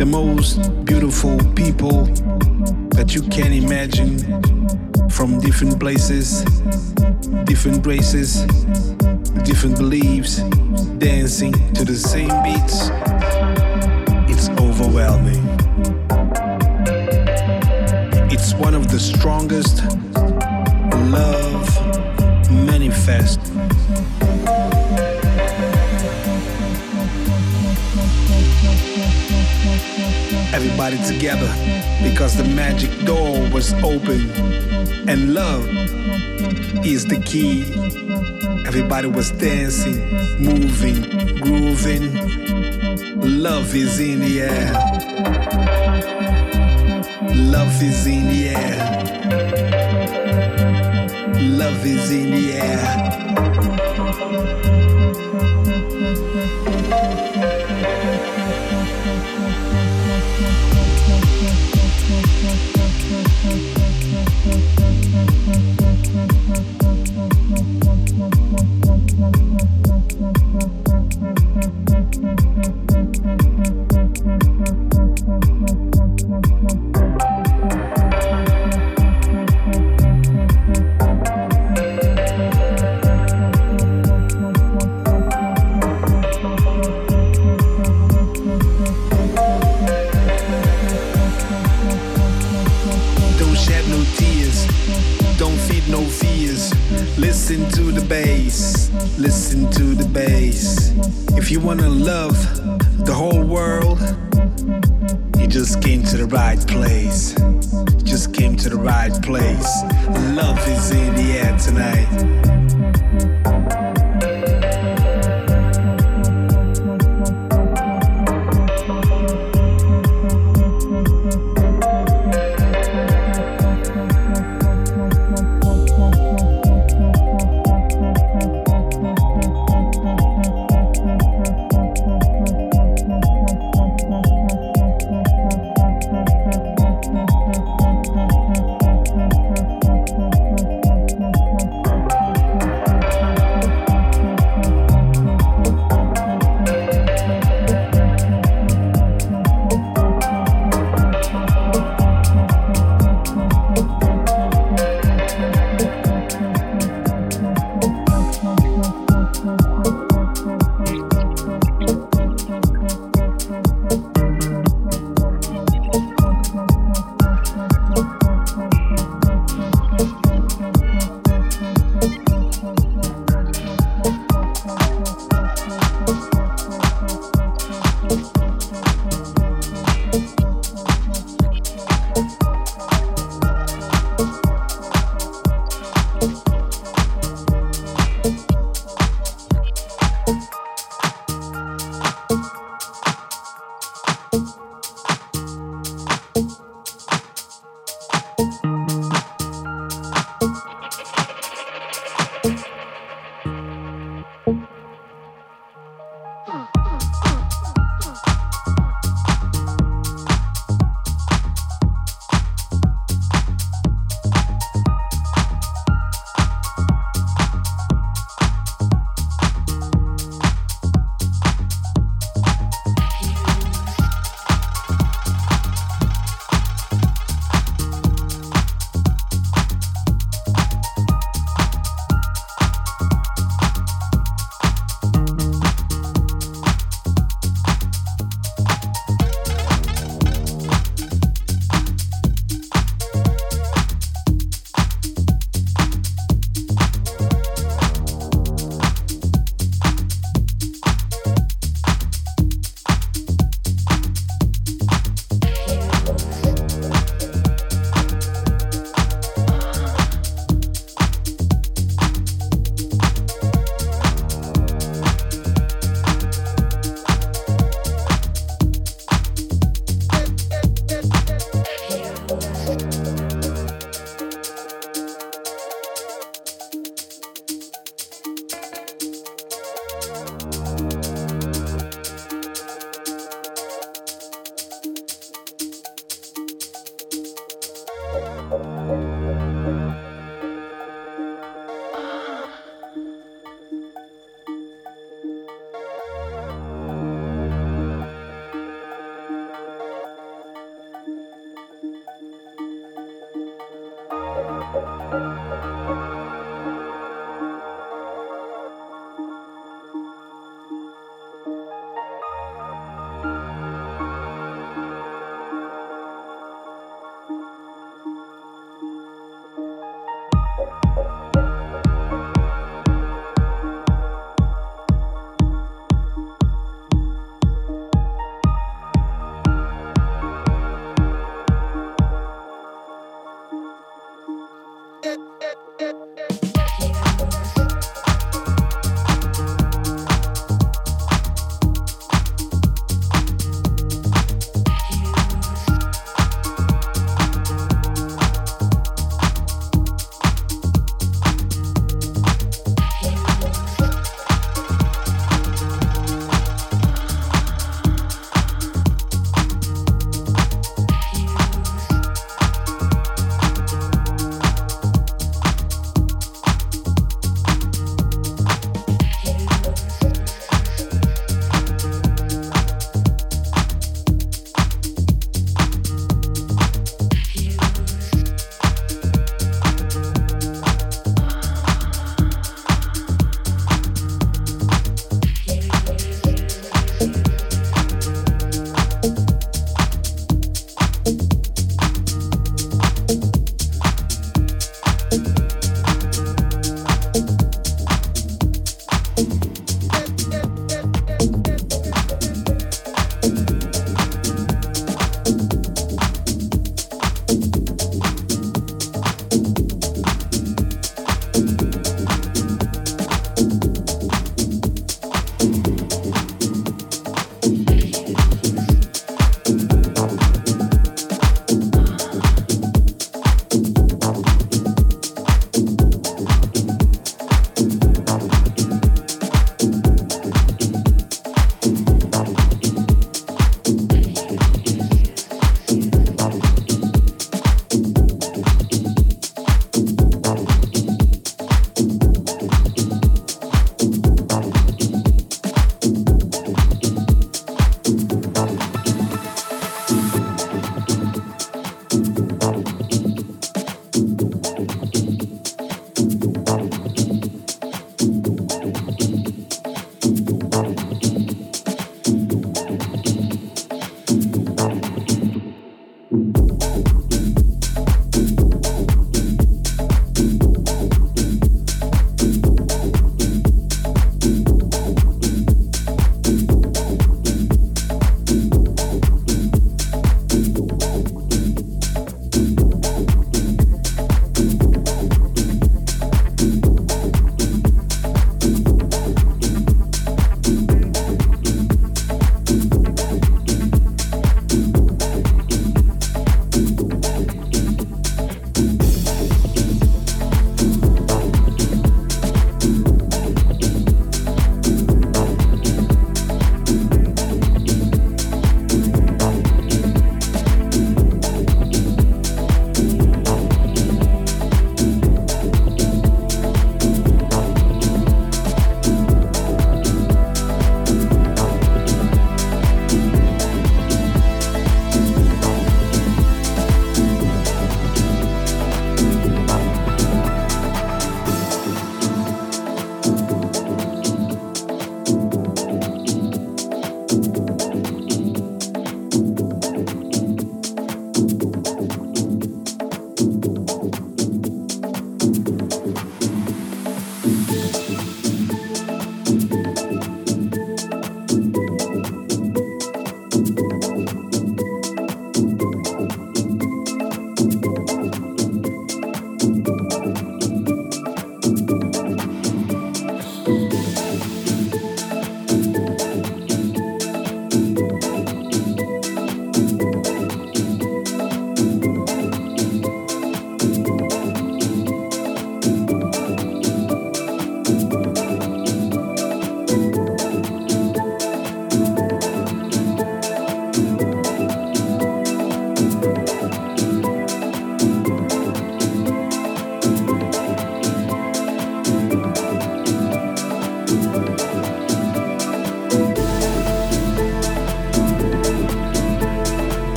the most beautiful people that you can imagine from different places, different races, different beliefs, dancing to the same beats. It's overwhelming. It's one of the strongest love manifest everybody together because the magic door was open and love is the key. Everybody was dancing, moving, grooving. Love is in the air. Love is in the air. Love is in the air.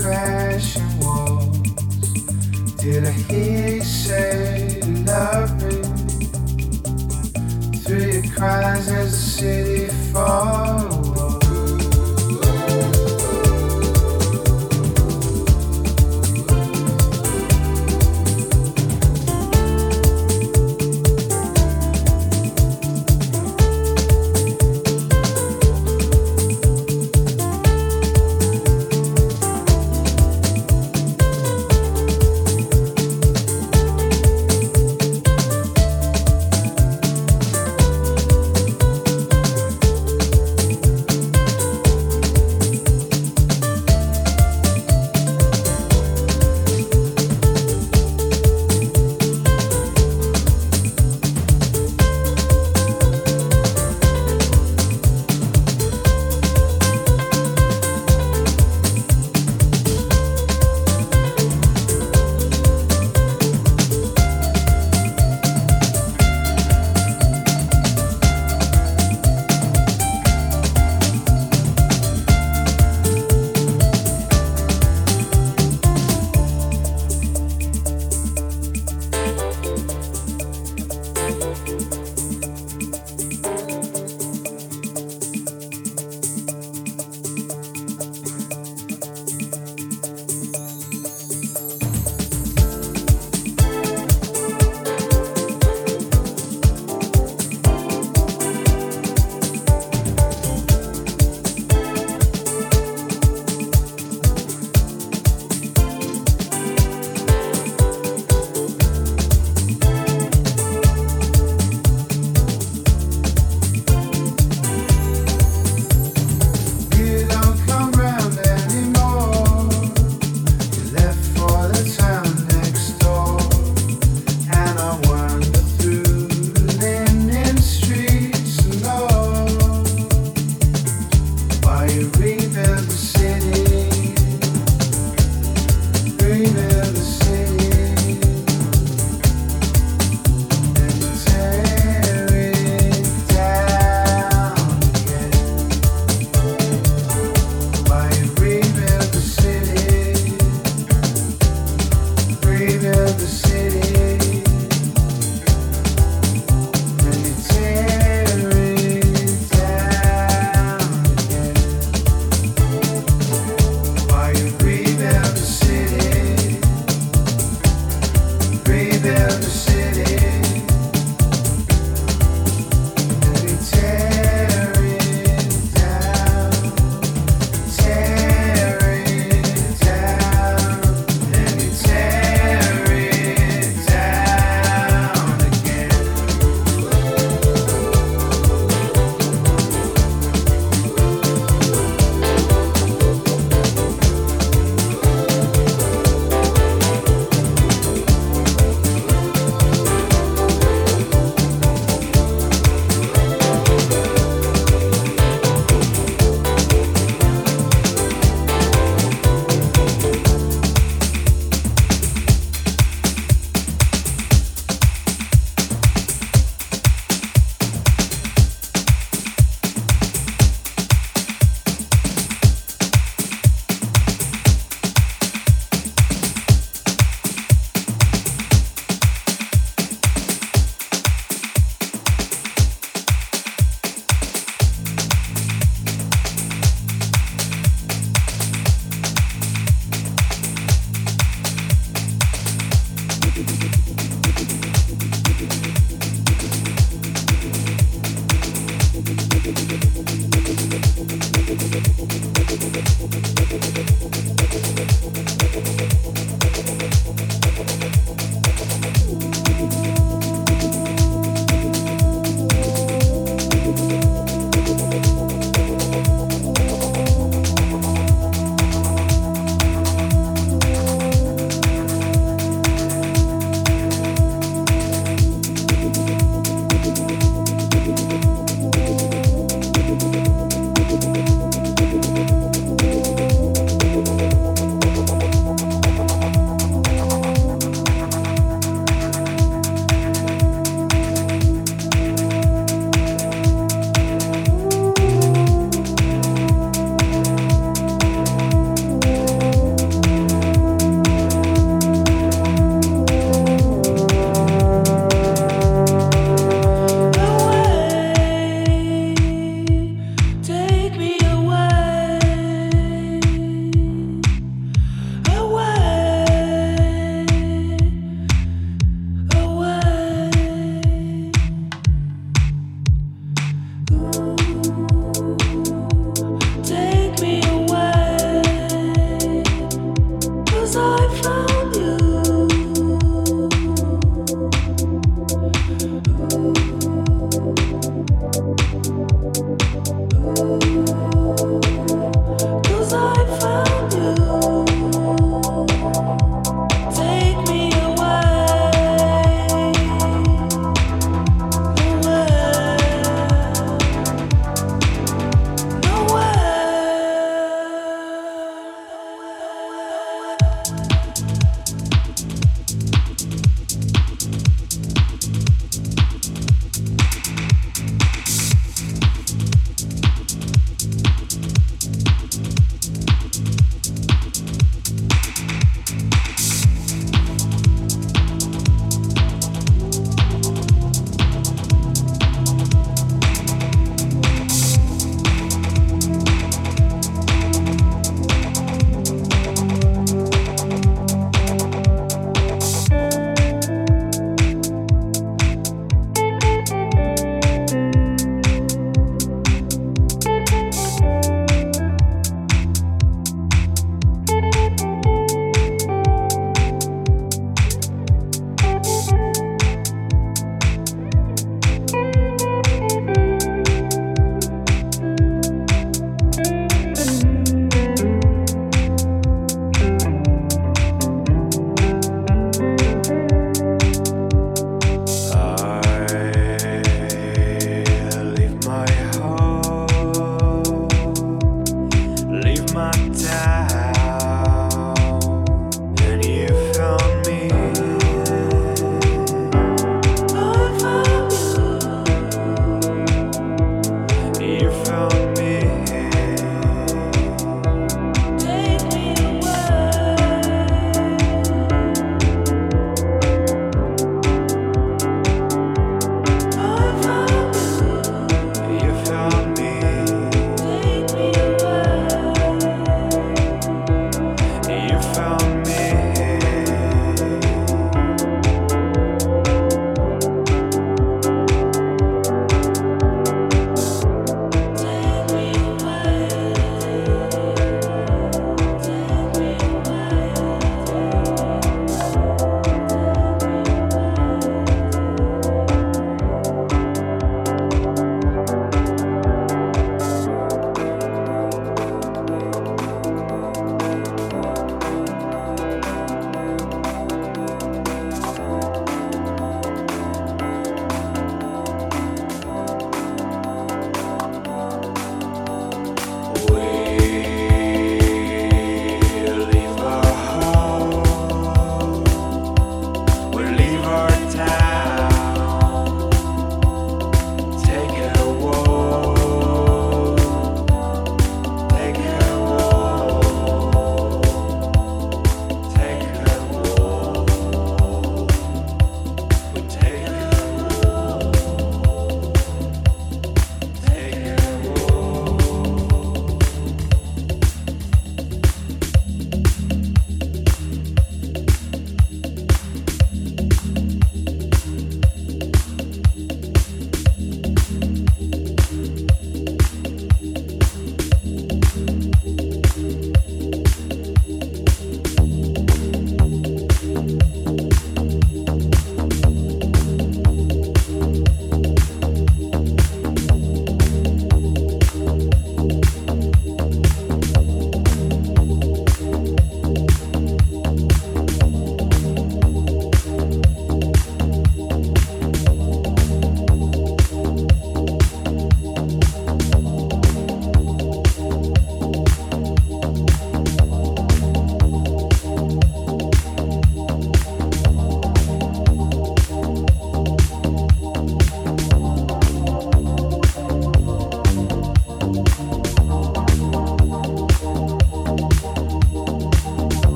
crashing walls. Did I hear you say you love me? Through your cries as the city falls.